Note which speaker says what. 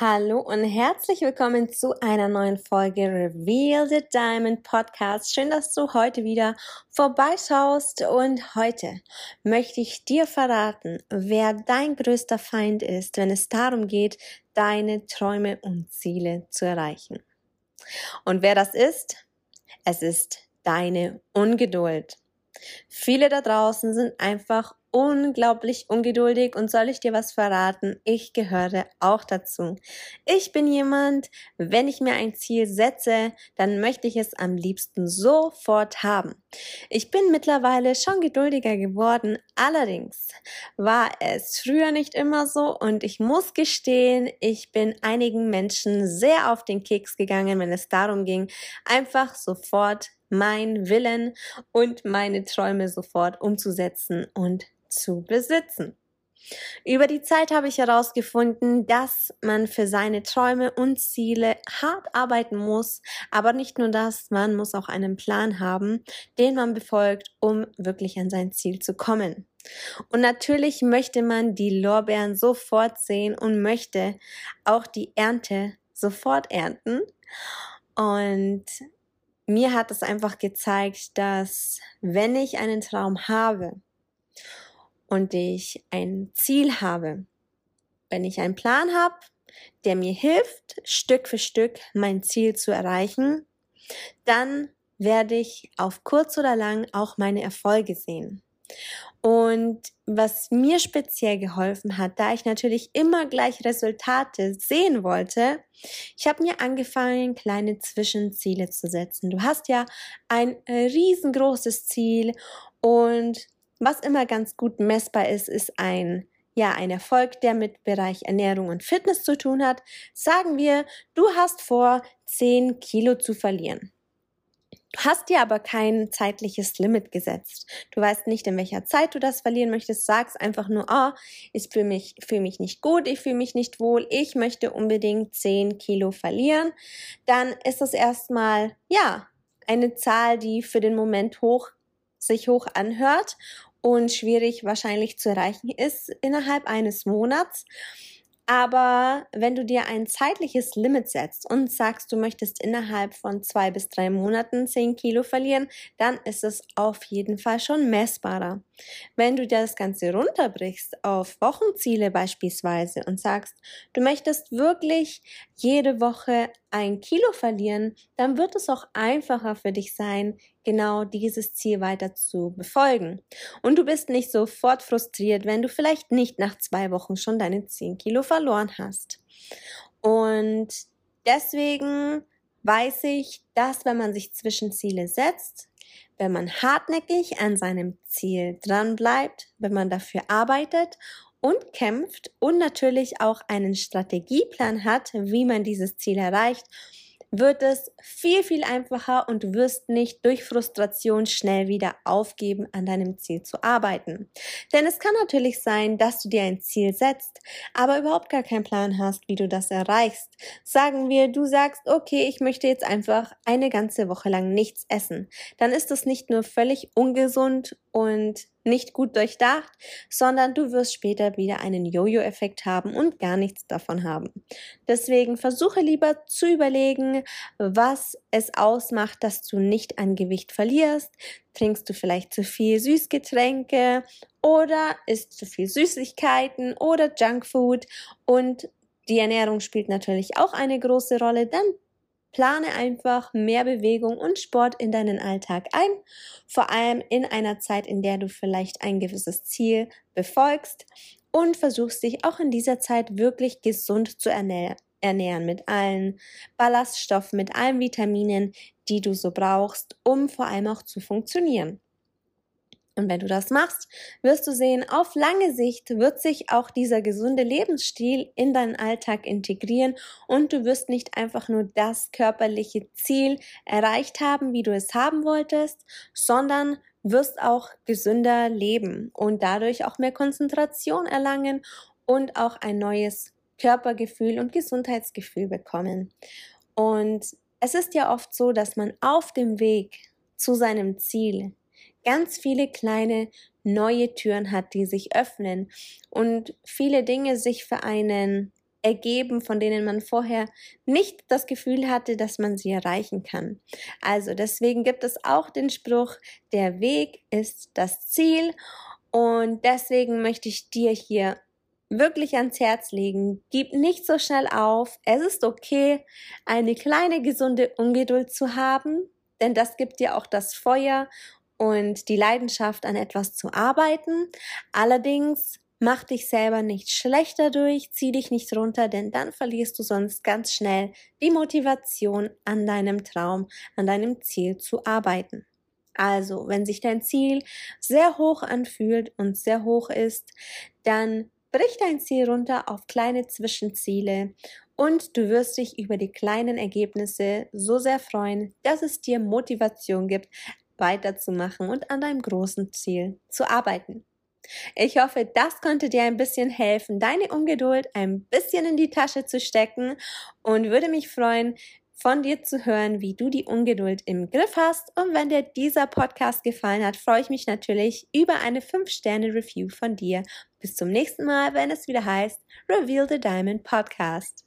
Speaker 1: Hallo und herzlich willkommen zu einer neuen Folge Reveal the Diamond Podcast. Schön, dass du heute wieder vorbeischaust und heute möchte ich dir verraten, wer dein größter Feind ist, wenn es darum geht, deine Träume und Ziele zu erreichen. Und wer das ist? Es ist deine Ungeduld. Viele da draußen sind einfach unglaublich ungeduldig und soll ich dir was verraten? Ich gehöre auch dazu. Ich bin jemand, wenn ich mir ein Ziel setze, dann möchte ich es am liebsten sofort haben. Ich bin mittlerweile schon geduldiger geworden, allerdings war es früher nicht immer so und ich muss gestehen, ich bin einigen Menschen sehr auf den Keks gegangen, wenn es darum ging, einfach sofort mein Willen und meine Träume sofort umzusetzen und zu besitzen. Über die Zeit habe ich herausgefunden, dass man für seine Träume und Ziele hart arbeiten muss, aber nicht nur das, man muss auch einen Plan haben, den man befolgt, um wirklich an sein Ziel zu kommen. Und natürlich möchte man die Lorbeeren sofort sehen und möchte auch die Ernte sofort ernten. Und mir hat es einfach gezeigt, dass wenn ich einen Traum habe und ich ein Ziel habe, wenn ich einen Plan habe, der mir hilft, Stück für Stück mein Ziel zu erreichen, dann werde ich auf kurz oder lang auch meine Erfolge sehen. Und was mir speziell geholfen hat, da ich natürlich immer gleich Resultate sehen wollte, ich habe mir angefangen, kleine Zwischenziele zu setzen. Du hast ja ein riesengroßes Ziel und was immer ganz gut messbar ist, ist ein ja, ein Erfolg, der mit Bereich Ernährung und Fitness zu tun hat. Sagen wir, du hast vor, 10 Kilo zu verlieren. Du hast dir aber kein zeitliches Limit gesetzt. Du weißt nicht, in welcher Zeit du das verlieren möchtest. Sagst einfach nur, oh, ich fühle mich, fühl mich nicht gut, ich fühle mich nicht wohl, ich möchte unbedingt 10 Kilo verlieren. Dann ist das erstmal, ja, eine Zahl, die für den Moment hoch, sich hoch anhört und schwierig wahrscheinlich zu erreichen ist innerhalb eines Monats. Aber wenn du dir ein zeitliches Limit setzt und sagst, du möchtest innerhalb von zwei bis drei Monaten zehn Kilo verlieren, dann ist es auf jeden Fall schon messbarer. Wenn du dir das Ganze runterbrichst auf Wochenziele beispielsweise und sagst, du möchtest wirklich jede Woche ein Kilo verlieren, dann wird es auch einfacher für dich sein, genau dieses Ziel weiter zu befolgen. Und du bist nicht sofort frustriert, wenn du vielleicht nicht nach zwei Wochen schon deine 10 Kilo verloren hast. Und deswegen weiß ich, dass wenn man sich Zwischenziele setzt, wenn man hartnäckig an seinem Ziel dran bleibt, wenn man dafür arbeitet und kämpft und natürlich auch einen Strategieplan hat, wie man dieses Ziel erreicht wird es viel, viel einfacher und du wirst nicht durch Frustration schnell wieder aufgeben, an deinem Ziel zu arbeiten. Denn es kann natürlich sein, dass du dir ein Ziel setzt, aber überhaupt gar keinen Plan hast, wie du das erreichst. Sagen wir, du sagst, okay, ich möchte jetzt einfach eine ganze Woche lang nichts essen. Dann ist das nicht nur völlig ungesund und nicht gut durchdacht, sondern du wirst später wieder einen Jojo-Effekt haben und gar nichts davon haben. Deswegen versuche lieber zu überlegen, was es ausmacht, dass du nicht an Gewicht verlierst. Trinkst du vielleicht zu viel Süßgetränke oder isst zu viel Süßigkeiten oder Junkfood und die Ernährung spielt natürlich auch eine große Rolle, dann Plane einfach mehr Bewegung und Sport in deinen Alltag ein, vor allem in einer Zeit, in der du vielleicht ein gewisses Ziel befolgst und versuchst dich auch in dieser Zeit wirklich gesund zu ernähren ernähren mit allen Ballaststoffen, mit allen Vitaminen, die du so brauchst, um vor allem auch zu funktionieren. Und wenn du das machst, wirst du sehen, auf lange Sicht wird sich auch dieser gesunde Lebensstil in deinen Alltag integrieren und du wirst nicht einfach nur das körperliche Ziel erreicht haben, wie du es haben wolltest, sondern wirst auch gesünder leben und dadurch auch mehr Konzentration erlangen und auch ein neues Körpergefühl und Gesundheitsgefühl bekommen. Und es ist ja oft so, dass man auf dem Weg zu seinem Ziel ganz viele kleine neue Türen hat, die sich öffnen und viele Dinge sich für einen ergeben, von denen man vorher nicht das Gefühl hatte, dass man sie erreichen kann. Also deswegen gibt es auch den Spruch, der Weg ist das Ziel und deswegen möchte ich dir hier wirklich ans Herz legen. Gib nicht so schnell auf. Es ist okay, eine kleine gesunde Ungeduld zu haben, denn das gibt dir auch das Feuer und die Leidenschaft an etwas zu arbeiten. Allerdings mach dich selber nicht schlechter durch, zieh dich nicht runter, denn dann verlierst du sonst ganz schnell die Motivation an deinem Traum, an deinem Ziel zu arbeiten. Also, wenn sich dein Ziel sehr hoch anfühlt und sehr hoch ist, dann brich dein Ziel runter auf kleine Zwischenziele und du wirst dich über die kleinen Ergebnisse so sehr freuen, dass es dir Motivation gibt, weiterzumachen und an deinem großen Ziel zu arbeiten. Ich hoffe, das konnte dir ein bisschen helfen, deine Ungeduld ein bisschen in die Tasche zu stecken und würde mich freuen, von dir zu hören, wie du die Ungeduld im Griff hast. Und wenn dir dieser Podcast gefallen hat, freue ich mich natürlich über eine 5-Sterne-Review von dir. Bis zum nächsten Mal, wenn es wieder heißt Reveal the Diamond Podcast.